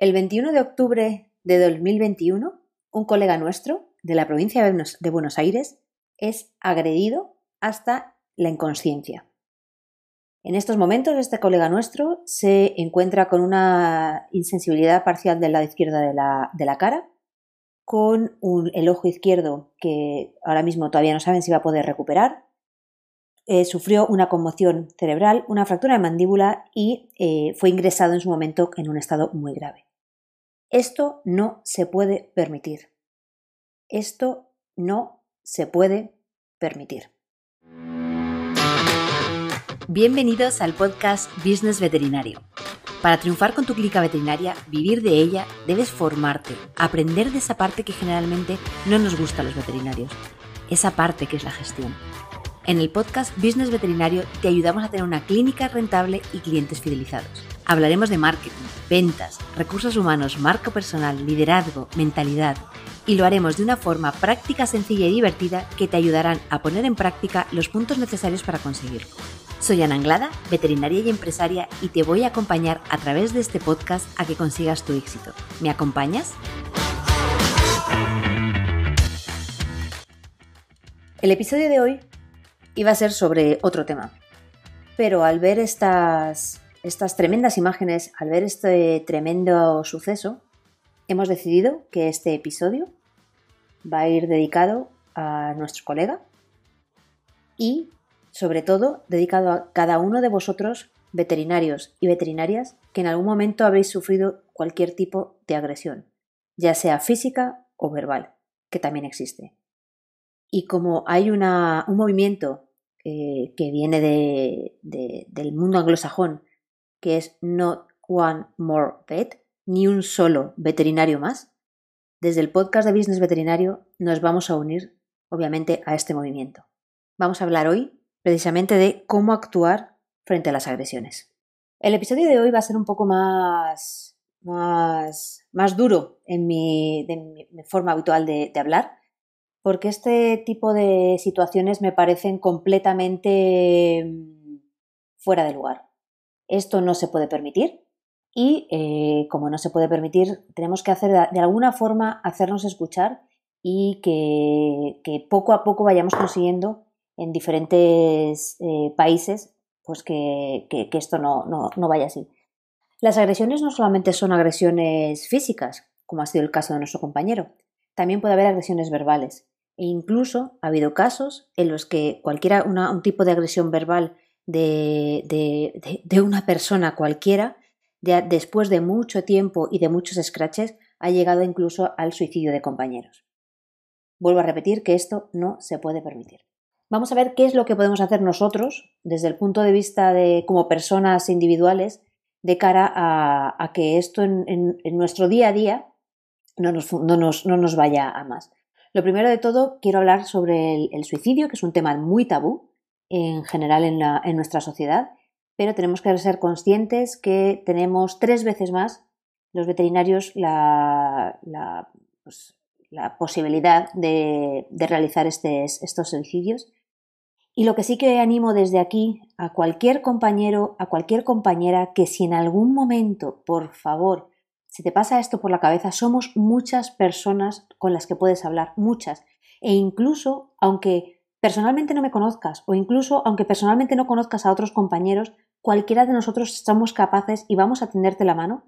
El 21 de octubre de 2021, un colega nuestro de la provincia de Buenos Aires es agredido hasta la inconsciencia. En estos momentos, este colega nuestro se encuentra con una insensibilidad parcial del lado izquierdo de la, cara, con el ojo izquierdo que ahora mismo todavía no saben si va a poder recuperar. Eh, sufrió una conmoción cerebral, una fractura de mandíbula y eh, fue ingresado en su momento en un estado muy grave. Esto no se puede permitir. Esto no se puede permitir. Bienvenidos al podcast Business Veterinario. Para triunfar con tu clínica veterinaria, vivir de ella, debes formarte, aprender de esa parte que generalmente no nos gusta a los veterinarios, esa parte que es la gestión. En el podcast Business Veterinario te ayudamos a tener una clínica rentable y clientes fidelizados. Hablaremos de marketing, ventas, recursos humanos, marco personal, liderazgo, mentalidad y lo haremos de una forma práctica, sencilla y divertida que te ayudarán a poner en práctica los puntos necesarios para conseguirlo. Soy Ana Anglada, veterinaria y empresaria y te voy a acompañar a través de este podcast a que consigas tu éxito. ¿Me acompañas? El episodio de hoy iba a ser sobre otro tema. Pero al ver estas, estas tremendas imágenes, al ver este tremendo suceso, hemos decidido que este episodio va a ir dedicado a nuestro colega y, sobre todo, dedicado a cada uno de vosotros, veterinarios y veterinarias, que en algún momento habéis sufrido cualquier tipo de agresión, ya sea física o verbal, que también existe. Y como hay un movimiento eh, que viene del mundo anglosajón, que es Not One More Vet, ni un solo veterinario más, desde el podcast de Business Veterinario nos vamos a unir, obviamente, a este movimiento. Vamos a hablar hoy precisamente de cómo actuar frente a las agresiones. El episodio de hoy va a ser un poco más, más, más duro en mi, de mi forma habitual de hablar, porque este tipo de situaciones me parecen completamente mm, fuera de lugar. Esto no se puede permitir y eh, como no se puede permitir, tenemos que hacer de alguna forma hacernos escuchar y que, poco a poco vayamos consiguiendo en diferentes eh, países pues que, esto no, no vaya así. Las agresiones no solamente son agresiones físicas, como ha sido el caso de nuestro compañero, también puede haber agresiones verbales. E incluso ha habido casos en los que cualquiera, un tipo de agresión verbal de, de, una persona cualquiera, después de mucho tiempo y de muchos scratches, ha llegado incluso al suicidio de compañeros. Vuelvo a repetir que esto no se puede permitir. Vamos a ver qué es lo que podemos hacer nosotros desde el punto de vista de como personas individuales de cara a, que esto en, nuestro día a día no nos, no nos vaya a más. Lo primero de todo, quiero hablar sobre el, suicidio, que es un tema muy tabú en general en, nuestra sociedad, pero tenemos que ser conscientes que tenemos tres veces más los veterinarios la, pues, posibilidad de, realizar estos suicidios. Y lo que sí que animo desde aquí a cualquier compañero, a cualquier compañera, que si en algún momento, por favor, si te pasa esto por la cabeza, somos muchas personas con las que puedes hablar, muchas. E incluso, aunque personalmente no me conozcas o incluso aunque personalmente no conozcas a otros compañeros, cualquiera de nosotros somos capaces y vamos a tenderte la mano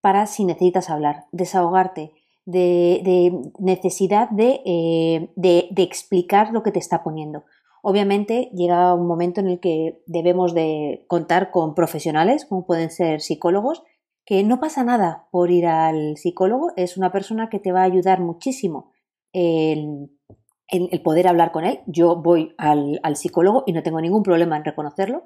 para si necesitas hablar, desahogarte, de, necesidad eh, de, de, explicar lo que te está poniendo. Obviamente llega un momento en el que debemos de contar con profesionales, como pueden ser psicólogos, que no pasa nada por ir al psicólogo, es una persona que te va a ayudar muchísimo en, el poder hablar con él. Yo voy al, psicólogo y no tengo ningún problema en reconocerlo,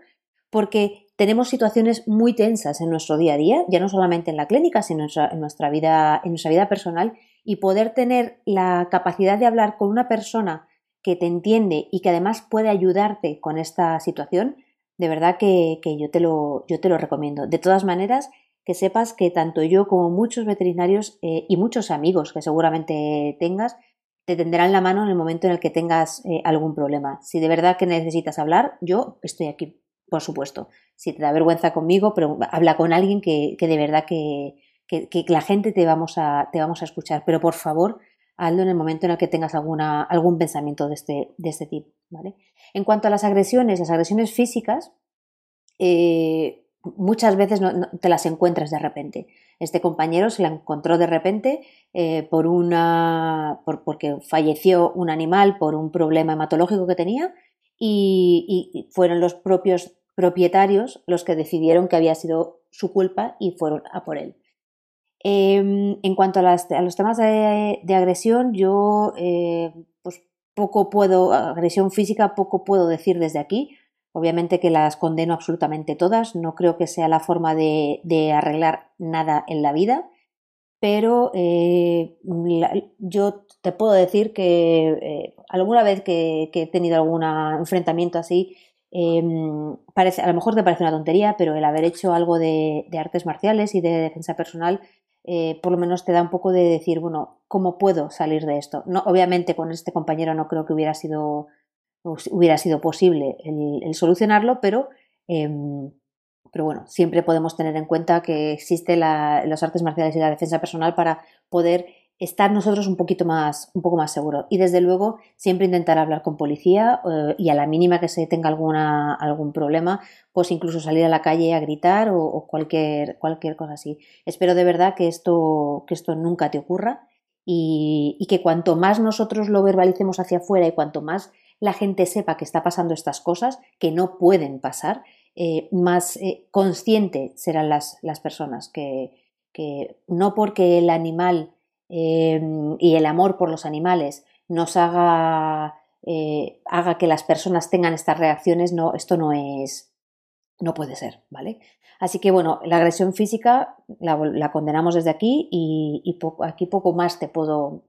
porque tenemos situaciones muy tensas en nuestro día a día, ya no solamente en la clínica, sino en nuestra, vida, en nuestra vida personal, y poder tener la capacidad de hablar con una persona que te entiende y que además puede ayudarte con esta situación, de verdad que, yo, te lo, yo te lo recomiendo. De todas maneras, que sepas que tanto yo como muchos veterinarios eh, y muchos amigos que seguramente tengas te tenderán la mano en el momento en el que tengas eh, algún problema. Si de verdad que necesitas hablar, yo estoy aquí, por supuesto. Si te da vergüenza conmigo, pero habla con alguien que, de verdad que, que, la gente te vamos, a, te vamos a escuchar, pero por favor, hazlo en el momento en el que tengas alguna, algún pensamiento de este, de este tipo. ¿vale? En cuanto a las agresiones, las agresiones físicas, eh, muchas veces no, te las encuentras de repente. Este compañero se la encontró de repente eh, por una, por, porque falleció un animal por un problema hematológico que tenía y, fueron los propios propietarios los que decidieron que había sido su culpa y fueron a por él. Em, en cuanto a, los temas de, agresión, yo eh, pues poco puedo, agresión física, poco puedo decir desde aquí. Obviamente que las condeno absolutamente todas, no creo que sea la forma de, arreglar nada en la vida, pero eh, yo te puedo decir que eh, alguna vez que, he tenido algún enfrentamiento así, em, parece, a lo mejor te parece una tontería, pero el haber hecho algo de, artes marciales y de defensa personal, eh, por lo menos te da un poco de decir, bueno, ¿cómo puedo salir de esto? No, obviamente con este compañero no creo que hubiera sido hubiera sido posible el, solucionarlo, pero, em, pero bueno, siempre podemos tener en cuenta que existen las artes marciales y la defensa personal para poder estar nosotros un poquito más, un poco más seguros. Y desde luego, siempre intentar hablar con policía eh, y a la mínima que se tenga alguna, algún problema, pues incluso salir a la calle a gritar o, cualquier, cualquier cosa así. Espero de verdad que esto, que esto nunca te ocurra y, y que cuanto más nosotros lo verbalicemos hacia afuera y cuanto más la gente sepa que está pasando estas cosas, que no pueden pasar, eh, más eh, consciente serán las, las personas, que, no porque el animal em, y el amor por los animales nos haga, eh, haga que las personas tengan estas reacciones, no, esto no es, no puede ser, ¿vale? Así que bueno, la agresión física la, condenamos desde aquí y, aquí poco más te puedo,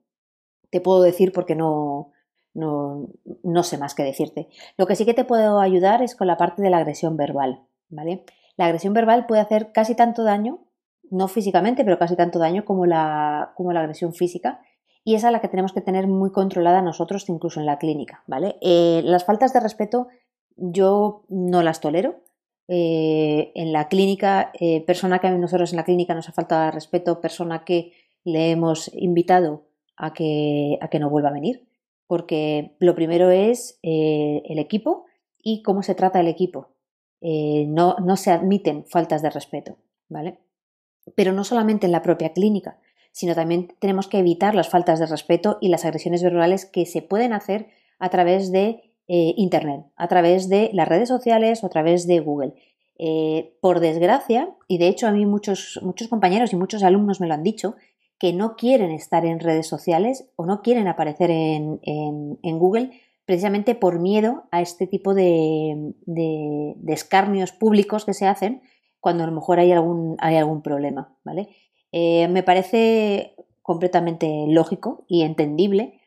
te puedo decir porque no, no, no sé más que decirte. Lo que sí que te puedo ayudar es con la parte de la agresión verbal, ¿vale? La agresión verbal puede hacer casi tanto daño, no físicamente, pero casi tanto daño como la, como la agresión física, y es a la que tenemos que tener muy controlada nosotros, incluso en la clínica, ¿vale? Eh, las faltas de respeto yo no las tolero. Eh, en la clínica, eh, persona que a nosotros en la clínica nos ha faltado respeto, persona que le hemos invitado a que, a que no vuelva a venir porque lo primero es eh, el equipo y cómo se trata el equipo. Eh, no, no, se admiten faltas de respeto, ¿vale? Pero no solamente en la propia clínica, sino también tenemos que evitar las faltas de respeto y las agresiones verbales que se pueden hacer a través de eh, Internet, a través de las redes sociales o a través de Google. por desgracia, y de hecho a mí muchos, muchos compañeros y muchos alumnos me lo han dicho, que no quieren estar en redes sociales o no quieren aparecer en, Google precisamente por miedo a este tipo de, escarnios públicos que se hacen cuando a lo mejor hay algún, hay algún problema. ¿vale? Eh, me parece completamente lógico y entendible,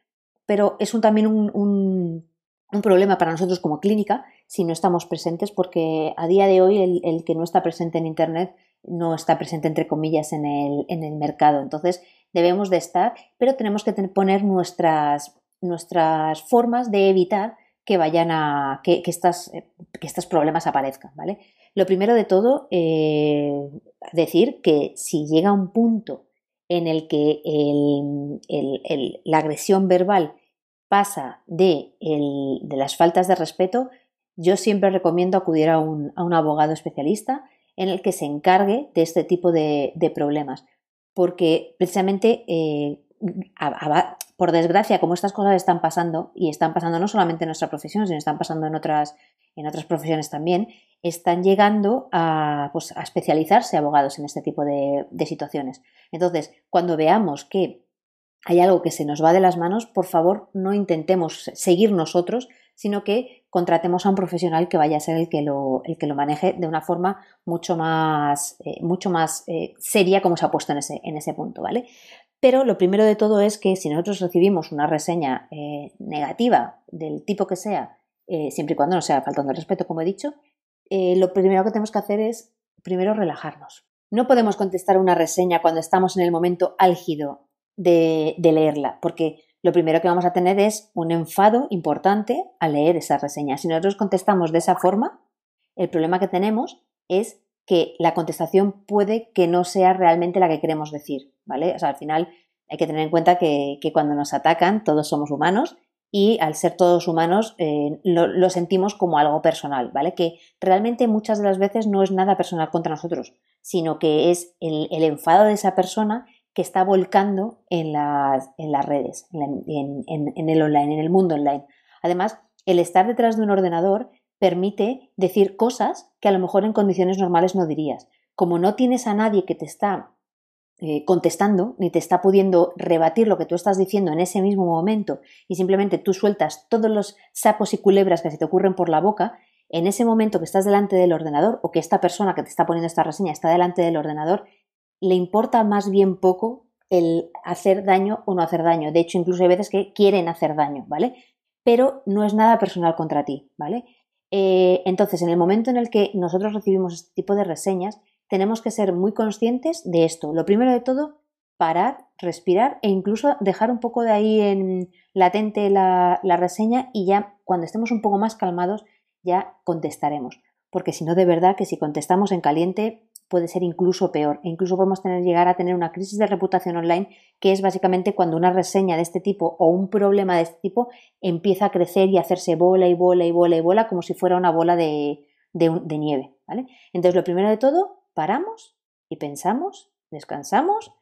pero es un, también un, un, problema para nosotros como clínica si no estamos presentes porque a día de hoy el, el que no está presente en Internet no está presente entre comillas en el, en el mercado. Entonces debemos de estar, pero tenemos que poner nuestras, nuestras formas de evitar que vayan a que, que, estas, que estos problemas aparezcan, ¿vale? Lo primero de todo, eh, decir que si llega un punto en el que la agresión verbal pasa de, de, las faltas de respeto, yo siempre recomiendo acudir a un, a un abogado especialista en el que se encargue de este tipo de, problemas. Porque precisamente, eh, por desgracia, como estas cosas están pasando, y están pasando no solamente en nuestra profesión, sino están pasando en otras, en otras profesiones también, están llegando a, pues, especializarse abogados en este tipo de situaciones. Entonces, cuando veamos que hay algo que se nos va de las manos, por favor, no intentemos seguir nosotros, sino que contratemos a un profesional que vaya a ser el que lo, el que lo maneje de una forma mucho más, eh, mucho más eh, seria como se ha puesto en ese, en ese punto, ¿vale? Pero lo primero de todo es que si nosotros recibimos una reseña eh, negativa del tipo que sea, siempre y cuando no sea faltando el respeto, como he dicho, lo primero que tenemos que hacer es primero relajarnos. No podemos contestar una reseña cuando estamos en el momento álgido de, de leerla, porque lo primero que vamos a tener es un enfado importante al leer esa reseña. Si nosotros contestamos de esa forma, el problema que tenemos es que la contestación puede que no sea realmente la que queremos decir, ¿vale? O sea, al final hay que tener en cuenta que, cuando nos atacan todos somos humanos y al ser todos humanos eh, lo, sentimos como algo personal, ¿vale? Que realmente muchas de las veces no es nada personal contra nosotros, sino que es el, enfado de esa persona que está volcando en las, en las redes, en, el online, en el mundo online. Además, el estar detrás de un ordenador permite decir cosas que a lo mejor en condiciones normales no dirías. Como no tienes a nadie que te está eh, contestando ni te está pudiendo rebatir lo que tú estás diciendo en ese mismo momento y simplemente tú sueltas todos los sapos y culebras que se te ocurren por la boca, en ese momento que estás delante del ordenador o que esta persona que te está poniendo esta reseña está delante del ordenador, le importa más bien poco el hacer daño o no hacer daño. De hecho, incluso hay veces que quieren hacer daño, ¿vale? Pero no es nada personal contra ti, ¿vale? Eh, entonces, en el momento en el que nosotros recibimos este tipo de reseñas, tenemos que ser muy conscientes de esto. Lo primero de todo, parar, respirar e incluso dejar un poco de ahí en latente la, la reseña y ya cuando estemos un poco más calmados ya contestaremos. Porque si no, de verdad que si contestamos en caliente puede ser incluso peor e incluso podemos llegar a tener una crisis de reputación online que es básicamente cuando una reseña de este tipo o un problema de este tipo empieza a crecer y a hacerse bola y bola y bola y bola como si fuera una bola de, de, nieve. ¿vale? Entonces, lo primero de todo, paramos y pensamos, descansamos,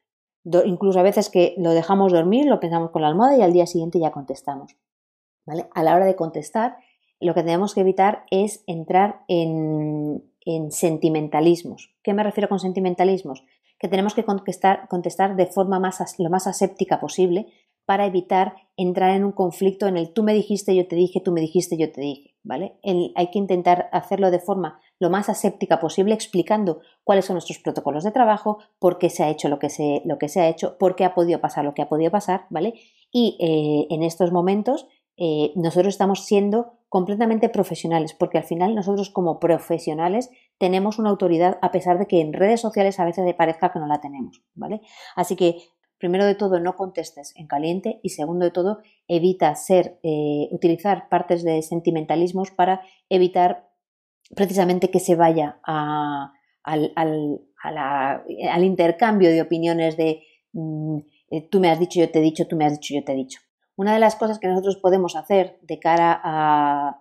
incluso a veces que lo dejamos dormir, lo pensamos con la almohada y al día siguiente ya contestamos. ¿vale? A la hora de contestar, lo que tenemos que evitar es entrar en, en sentimentalismos. ¿Qué me refiero con sentimentalismos? Que tenemos que contestar, contestar de forma más, lo más aséptica posible para evitar entrar en un conflicto en el tú me dijiste, yo te dije, tú me dijiste, yo te dije, ¿vale? hay que intentar hacerlo de forma lo más aséptica posible, explicando cuáles son nuestros protocolos de trabajo, por qué se ha hecho lo que se, lo que se ha hecho, por qué ha podido pasar lo que ha podido pasar, ¿vale? Y eh, en estos momentos eh, nosotros estamos siendo completamente profesionales, porque al final nosotros como profesionales tenemos una autoridad a pesar de que en redes sociales a veces parezca que no la tenemos, ¿vale? Así que primero de todo no contestes en caliente y segundo de todo evita ser eh, utilizar partes de sentimentalismos para evitar precisamente que se vaya al, intercambio de opiniones de mm, eh, tú me has dicho, yo te he dicho, tú me has dicho, yo te he dicho. Una de las cosas que nosotros podemos hacer de cara a,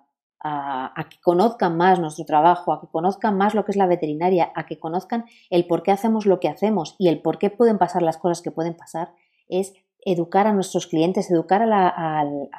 que conozcan más nuestro trabajo, a que conozcan más lo que es la veterinaria, a que conozcan el por qué hacemos lo que hacemos y el por qué pueden pasar las cosas que pueden pasar, es educar a nuestros clientes, educar al,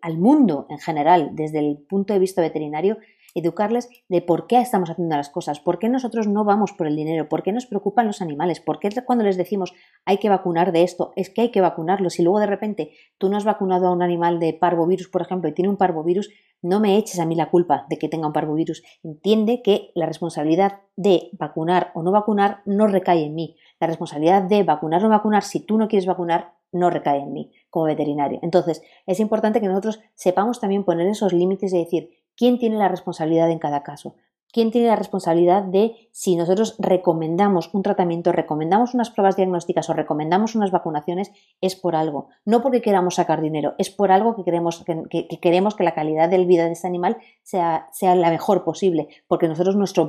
al, mundo en general, desde el punto de vista veterinario, educarles de por qué estamos haciendo las cosas, por qué nosotros no vamos por el dinero, por qué nos preocupan los animales, por qué cuando les decimos hay que vacunar de esto, es que hay que vacunarlos y luego de repente tú no has vacunado a un animal de parvovirus, por ejemplo, y tiene un parvovirus, no me eches a mí la culpa de que tenga un parvovirus. Entiende que la responsabilidad de vacunar o no vacunar no recae en mí. La responsabilidad de vacunar o no vacunar, si tú no quieres vacunar, no recae en mí como veterinario. Entonces, es importante que nosotros sepamos también poner esos límites y decir, ¿Quién tiene la responsabilidad en cada caso? ¿Quién tiene la responsabilidad de si nosotros recomendamos un tratamiento, recomendamos unas pruebas diagnósticas o recomendamos unas vacunaciones? Es por algo, no porque queramos sacar dinero, es por algo que queremos que, queremos que la calidad de vida de ese animal sea, sea la mejor posible, porque nosotros nuestro,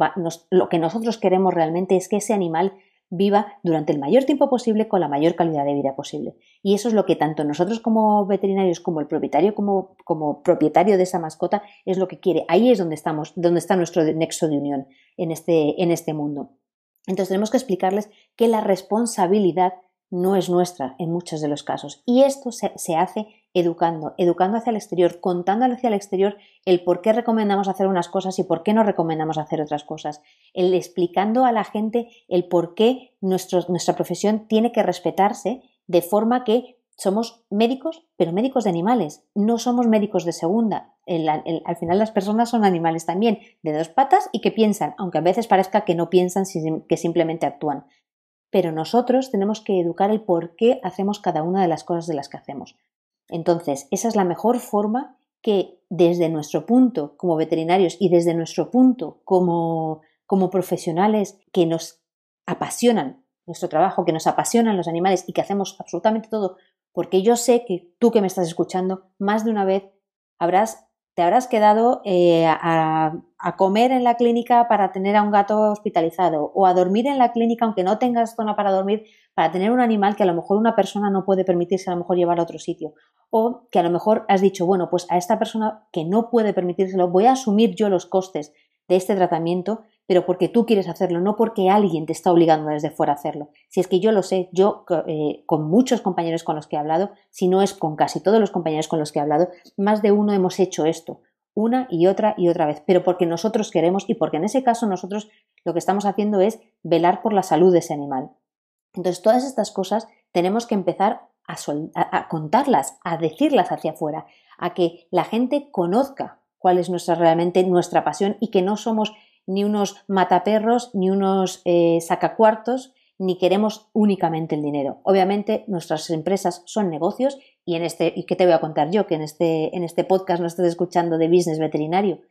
lo que nosotros queremos realmente es que ese animal viva durante el mayor tiempo posible con la mayor calidad de vida posible. Y eso es lo que tanto nosotros como veterinarios, como el propietario, como, como propietario de esa mascota, es lo que quiere. Ahí es donde estamos, donde está nuestro nexo de unión en este, en este mundo. Entonces tenemos que explicarles que la responsabilidad no es nuestra en muchos de los casos. Y esto se, se hace educando, educando hacia el exterior, contando hacia el exterior el por qué recomendamos hacer unas cosas y por qué no recomendamos hacer otras cosas, el explicando a la gente el por qué nuestra profesión tiene que respetarse de forma que somos médicos, pero médicos de animales, no somos médicos de segunda. al final las personas son animales también, de dos patas y que piensan, aunque a veces parezca que no piensan, que simplemente actúan. Pero nosotros tenemos que educar el por qué hacemos cada una de las cosas de las que hacemos. Entonces, esa es la mejor forma que desde nuestro punto como veterinarios y desde nuestro punto como, como profesionales que nos apasionan nuestro trabajo, que nos apasionan los animales y que hacemos absolutamente todo, porque yo sé que tú que me estás escuchando, más de una vez habrás te habrás quedado eh, a, comer en la clínica para tener a un gato hospitalizado o a dormir en la clínica aunque no tengas zona para dormir para tener un animal que a lo mejor una persona no puede permitirse a lo mejor llevar a otro sitio. O que a lo mejor has dicho, bueno, pues a esta persona que no puede permitírselo voy a asumir yo los costes de este tratamiento, pero porque tú quieres hacerlo, no porque alguien te está obligando desde fuera a hacerlo. Si es que yo lo sé, yo eh, con muchos compañeros con los que he hablado, si no es con casi todos los compañeros con los que he hablado, más de uno hemos hecho esto, una y otra y otra vez, pero porque nosotros queremos y porque en ese caso nosotros lo que estamos haciendo es velar por la salud de ese animal. Entonces, todas estas cosas tenemos que empezar a, contarlas, a decirlas hacia afuera, a que la gente conozca cuál es nuestra, realmente nuestra pasión y que no somos ni unos mataperros, ni unos eh, sacacuartos, ni queremos únicamente el dinero. Obviamente nuestras empresas son negocios y en este, y qué te voy a contar yo, que en este, en este podcast no estés escuchando de business veterinario,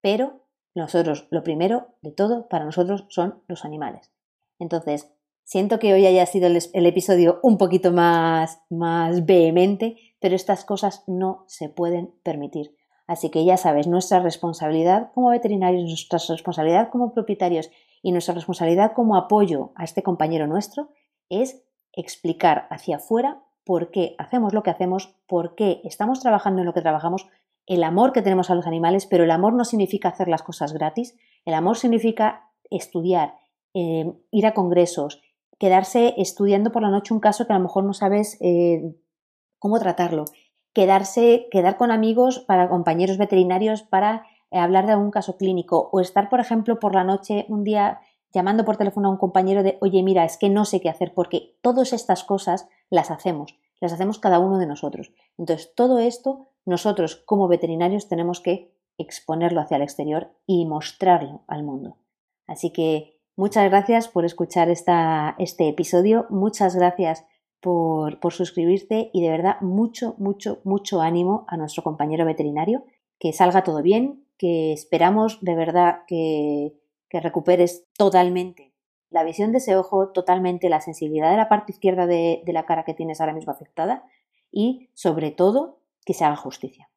pero nosotros, lo primero de todo para nosotros son los animales. Entonces, siento que hoy haya sido el, el episodio un poquito más, más vehemente, pero estas cosas no se pueden permitir. Así que ya sabes, nuestra responsabilidad como veterinarios, nuestra responsabilidad como propietarios y nuestra responsabilidad como apoyo a este compañero nuestro es explicar hacia afuera por qué hacemos lo que hacemos, por qué estamos trabajando en lo que trabajamos, el amor que tenemos a los animales, pero el amor no significa hacer las cosas gratis, el amor significa estudiar, eh, ir a congresos, quedarse estudiando por la noche un caso que a lo mejor no sabes eh, cómo tratarlo, quedarse, quedar con amigos para compañeros veterinarios para eh, hablar de algún caso clínico o estar, por ejemplo, por la noche un día llamando por teléfono a un compañero de, oye, mira, es que no sé qué hacer, porque todas estas cosas las hacemos, las hacemos cada uno de nosotros. Entonces, todo esto nosotros como veterinarios tenemos que exponerlo hacia el exterior y mostrarlo al mundo. Así que muchas gracias por escuchar esta, este episodio, muchas gracias por, suscribirte y de verdad mucho, mucho, mucho ánimo a nuestro compañero veterinario, que salga todo bien, que esperamos de verdad que, recuperes totalmente la visión de ese ojo, totalmente la sensibilidad de la parte izquierda de, de la cara que tienes ahora mismo afectada y sobre todo que se haga justicia.